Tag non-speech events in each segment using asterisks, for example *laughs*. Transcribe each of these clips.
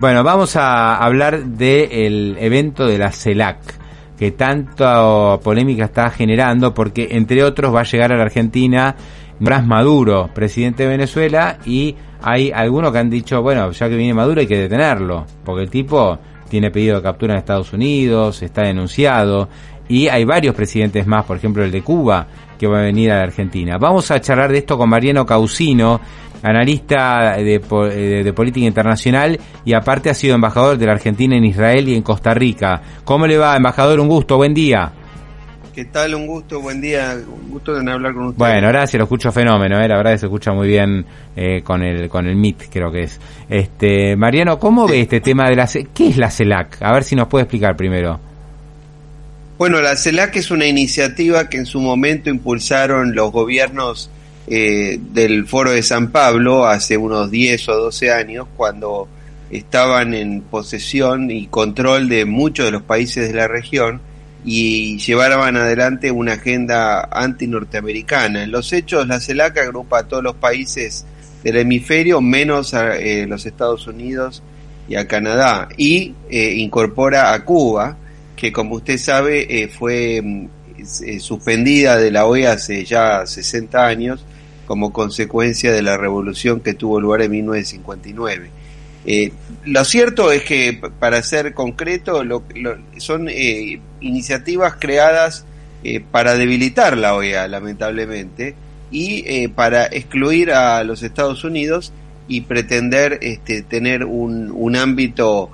Bueno, vamos a hablar del evento de la CELAC, que tanta polémica está generando, porque entre otros va a llegar a la Argentina Nicolás Maduro, presidente de Venezuela, y hay algunos que han dicho, bueno, ya que viene Maduro hay que detenerlo, porque el tipo tiene pedido de captura en Estados Unidos, está denunciado, y hay varios presidentes más, por ejemplo el de Cuba, que va a venir a la Argentina. Vamos a charlar de esto con Mariano Causino, analista de, de, política internacional y aparte ha sido embajador de la Argentina en Israel y en Costa Rica. ¿Cómo le va, embajador? Un gusto, buen día. ¿Qué tal? Un gusto, buen día, un gusto de hablar con usted. Bueno, gracias, lo escucho fenómeno, ¿eh? la verdad que se escucha muy bien eh, con el con el MIT, creo que es. Este, Mariano, ¿cómo ve este tema de la qué es la CELAC? A ver si nos puede explicar primero. Bueno, la CELAC es una iniciativa que en su momento impulsaron los gobiernos eh, del Foro de San Pablo hace unos 10 o 12 años, cuando estaban en posesión y control de muchos de los países de la región y llevaban adelante una agenda anti-norteamericana. En los hechos, la CELAC agrupa a todos los países del hemisferio, menos a eh, los Estados Unidos y a Canadá, y eh, incorpora a Cuba, que como usted sabe fue mm, suspendida de la OEA hace ya 60 años, como consecuencia de la revolución que tuvo lugar en 1959. Eh, lo cierto es que, para ser concreto, lo, son eh, iniciativas creadas eh, para debilitar la OEA, lamentablemente, y para excluir a los Estados Unidos y pretender este, tener un, un ámbito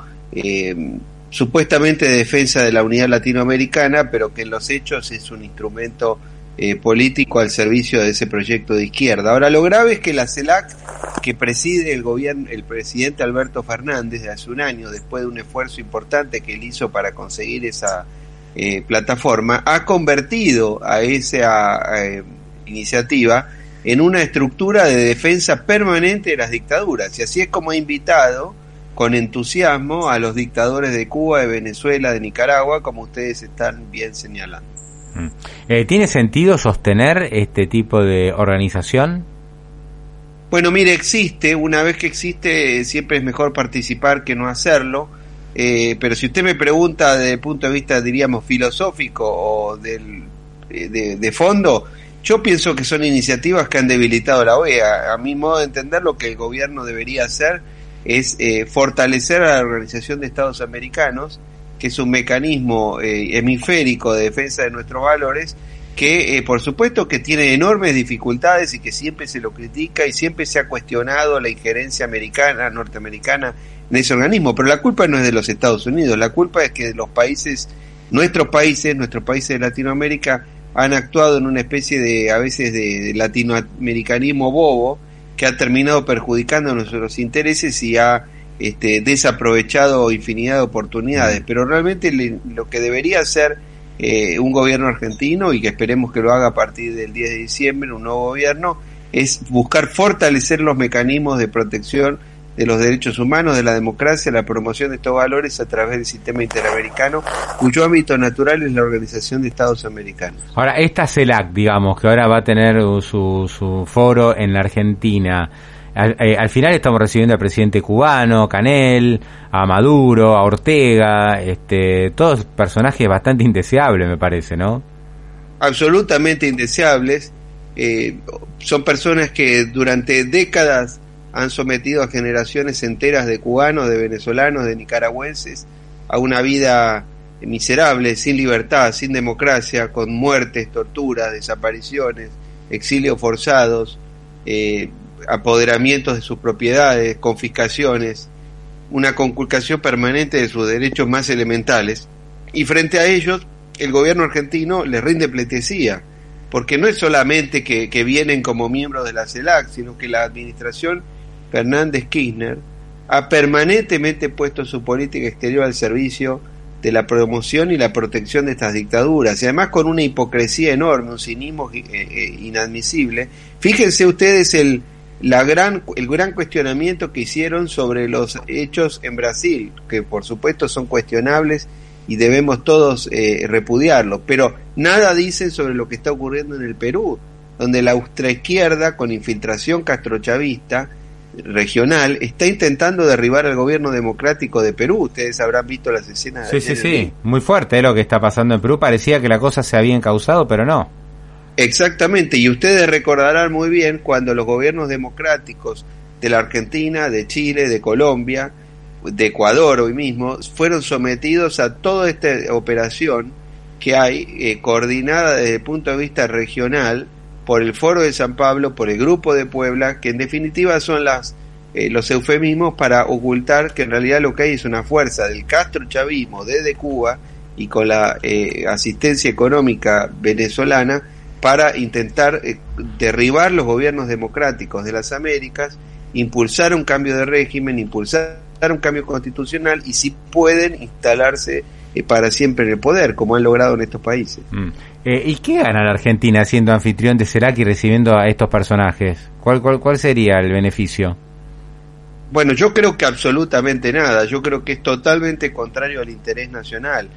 supuestamente de defensa de la unidad latinoamericana, pero que en los hechos es un instrumento eh, político al servicio de ese proyecto de izquierda. Ahora, lo grave es que la CELAC, que preside el gobierno, el presidente Alberto Fernández de hace un año, después de un esfuerzo importante que él hizo para conseguir esa eh, plataforma, ha convertido a esa eh, iniciativa en una estructura de defensa permanente de las dictaduras. Y así es como ha invitado con entusiasmo a los dictadores de Cuba, de Venezuela, de Nicaragua, como ustedes están bien señalando. Mm. Eh, ¿Tiene sentido sostener este tipo de organización? Bueno, mire, existe, una vez que existe siempre es mejor participar que no hacerlo, eh, pero si usted me pregunta desde el punto de vista, diríamos, filosófico o del, eh, de, fondo, yo pienso que son iniciativas que han debilitado la OEA. A mi modo de entender, lo que el gobierno debería hacer es fortalecer a la Organización de Estados Americanos, que es un mecanismo eh, hemisférico de defensa de nuestros valores, que eh, por supuesto que tiene enormes dificultades y que siempre se lo critica y siempre se ha cuestionado la injerencia americana, norteamericana en ese organismo, pero la culpa no es de los Estados Unidos, la culpa es que los países, nuestros países, nuestros países de Latinoamérica han actuado en una especie de, a veces, de, latinoamericanismo bobo que ha terminado perjudicando nuestros intereses y ha este, desaprovechado infinidad de oportunidades, pero realmente lo que debería hacer eh, un gobierno argentino y que esperemos que lo haga a partir del 10 de diciembre, un nuevo gobierno, es buscar fortalecer los mecanismos de protección de los derechos humanos, de la democracia, la promoción de estos valores a través del sistema interamericano, cuyo ámbito natural es la Organización de Estados Americanos. Ahora, esta CELAC, digamos, que ahora va a tener su, su foro en la Argentina, eh, al, final estamos recibiendo al presidente cubano, Canel, a Maduro, a Ortega, este, todos personajes bastante indeseables, me parece, ¿no? Absolutamente indeseables. Eh, son personas que durante décadas han sometido a generaciones enteras de cubanos, de venezolanos, de nicaragüenses a una vida miserable, sin libertad, sin democracia, con muertes, torturas, desapariciones, exilios forzados, eh, apoderamientos de sus propiedades, confiscaciones, una conculcación permanente de sus derechos más elementales, y frente a ellos el gobierno argentino les rinde pleitesía, porque no es solamente que, que vienen como miembros de la CELAC, sino que la administración Fernández Kirchner ha permanentemente puesto su política exterior al servicio de la promoción y la protección de estas dictaduras, y además con una hipocresía enorme, un cinismo eh, eh, inadmisible. Fíjense ustedes el, la gran, el gran cuestionamiento que hicieron sobre los hechos en Brasil, que por supuesto son cuestionables y debemos todos eh, repudiarlos, pero nada dicen sobre lo que está ocurriendo en el Perú, donde la ultraizquierda, con infiltración castrochavista, regional está intentando derribar al gobierno democrático de Perú. Ustedes habrán visto las escenas. Sí, sí, sí, muy fuerte lo que está pasando en Perú. Parecía que la cosa se había encausado, pero no. Exactamente, y ustedes recordarán muy bien cuando los gobiernos democráticos de la Argentina, de Chile, de Colombia, de Ecuador hoy mismo, fueron sometidos a toda esta operación que hay eh, coordinada desde el punto de vista regional por el Foro de San Pablo, por el Grupo de Puebla, que en definitiva son las eh, los eufemismos para ocultar que en realidad lo que hay es una fuerza del Castro chavismo desde Cuba y con la eh, asistencia económica venezolana para intentar derribar los gobiernos democráticos de las Américas, impulsar un cambio de régimen, impulsar un cambio constitucional y si pueden instalarse eh, para siempre en el poder, como han logrado en estos países. Mm. Eh, ¿Y qué gana la Argentina siendo anfitrión de CELAC y recibiendo a estos personajes? ¿Cuál, cuál, cuál sería el beneficio? Bueno, yo creo que absolutamente nada. Yo creo que es totalmente contrario al interés nacional.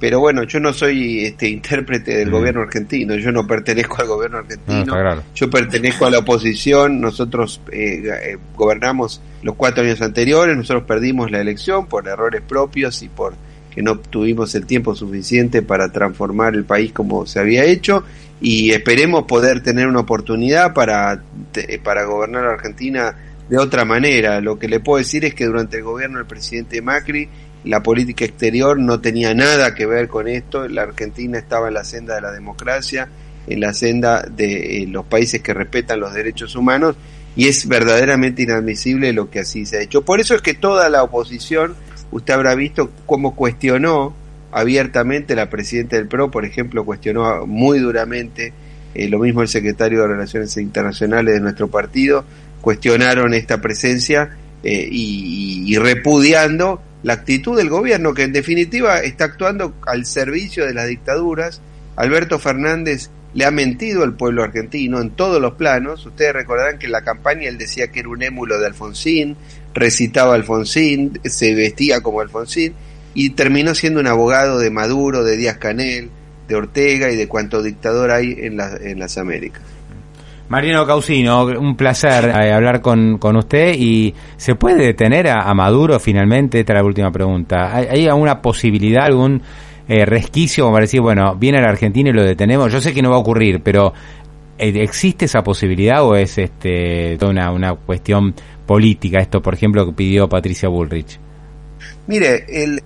Pero bueno, yo no soy este intérprete del mm. gobierno argentino, yo no pertenezco al gobierno argentino, yo pertenezco a la oposición, nosotros eh, eh, gobernamos los cuatro años anteriores, nosotros perdimos la elección por errores propios y por que no tuvimos el tiempo suficiente para transformar el país como se había hecho y esperemos poder tener una oportunidad para, para gobernar a Argentina de otra manera. Lo que le puedo decir es que durante el gobierno del presidente Macri la política exterior no tenía nada que ver con esto, la Argentina estaba en la senda de la democracia, en la senda de eh, los países que respetan los derechos humanos y es verdaderamente inadmisible lo que así se ha hecho. Por eso es que toda la oposición, usted habrá visto cómo cuestionó abiertamente la presidenta del PRO, por ejemplo, cuestionó muy duramente, eh, lo mismo el secretario de Relaciones Internacionales de nuestro partido, cuestionaron esta presencia eh, y repudiando la actitud del gobierno, que en definitiva está actuando al servicio de las dictaduras. Alberto Fernández le ha mentido al pueblo argentino en todos los planos. Ustedes recordarán que en la campaña él decía que era un émulo de Alfonsín, recitaba Alfonsín, se vestía como Alfonsín y terminó siendo un abogado de Maduro, de Díaz Canel, de Ortega y de cuanto dictador hay en, en las Américas. Mariano Causino, un placer eh, hablar con, con, usted y ¿se puede detener a, Maduro finalmente? Esta es la última pregunta. ¿Hay, alguna posibilidad, algún eh, resquicio para decir, bueno, viene a la Argentina y lo detenemos? Yo sé que no va a ocurrir, pero eh, ¿existe esa posibilidad o es este toda una, una cuestión política esto, por ejemplo, que pidió Patricia Bullrich? Mire, el,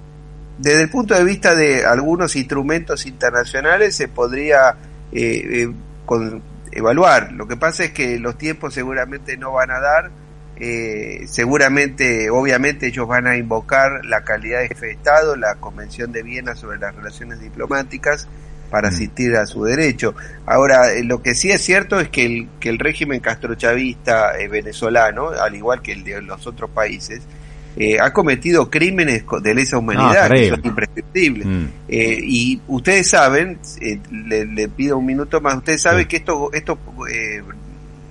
desde el punto de vista de algunos instrumentos internacionales se podría con, evaluar. Lo que pasa es que los tiempos seguramente no van a dar, eh, seguramente, obviamente ellos van a invocar la calidad de jefe de Estado, la Convención de Viena sobre las relaciones diplomáticas para mm. asistir a su derecho. Ahora, eh, lo que sí es cierto es que el, que el régimen castrochavista eh, venezolano, al igual que el de los otros países, eh, ha cometido crímenes de lesa humanidad que son imprescriptibles. Mm. Eh, y ustedes saben, eh, le, pido un minuto más, ustedes saben que estos, estos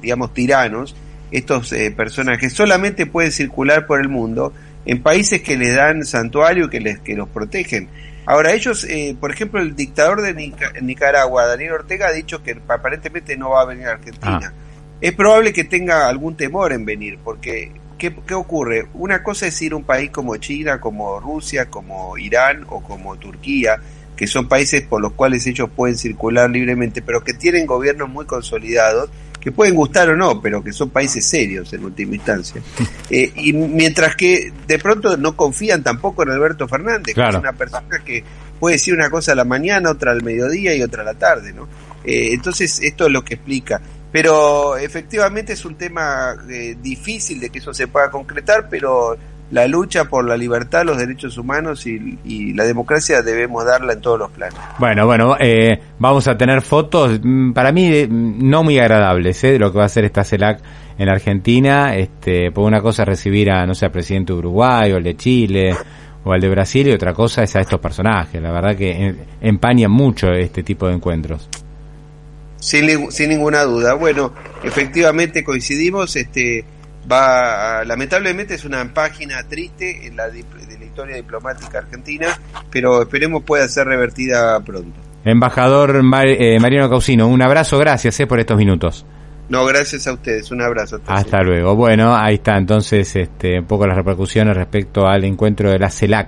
digamos, tiranos, estos personajes solamente pueden circular por el mundo en países que les dan santuario y que, les, que los protegen. Ahora, ellos, por ejemplo, el dictador de Nicaragua, Daniel Ortega, ha dicho que aparentemente no va a venir a Argentina. Ah. Es probable que tenga algún temor en venir, porque ¿qué, ocurre? Una cosa es ir a un país como China, como Rusia, como Irán o como Turquía, que son países por los cuales ellos pueden circular libremente, pero que tienen gobiernos muy consolidados, que pueden gustar o no, pero que son países serios en última instancia. *laughs* Eh, y mientras que de pronto no confían tampoco en Alberto Fernández, que es una persona que puede decir una cosa a la mañana, otra al mediodía y otra a la tarde, ¿no? Eh, entonces esto es lo que explica. Pero efectivamente es un tema eh, difícil de que eso se pueda concretar, pero la lucha por la libertad, los derechos humanos y, la democracia debemos darla en todos los planos. Bueno, bueno, eh, vamos a tener fotos, mm, para mí eh, no muy agradables, de lo que va a hacer esta CELAC en Argentina. Este, por una cosa recibir a, no sé, al presidente de Uruguay o el de Chile o al de Brasil y otra cosa es a estos personajes. La verdad que empañan mucho este tipo de encuentros. Sin, sin ninguna duda. Bueno, efectivamente coincidimos. Este va, lamentablemente es una página triste en la de la historia diplomática argentina, pero esperemos pueda ser revertida pronto. Embajador eh, Mariano Causino, un abrazo, gracias eh, por estos minutos. No, gracias a ustedes. Un abrazo. Hasta, luego. Bueno, ahí está entonces este, un poco las repercusiones respecto al encuentro de la CELAC.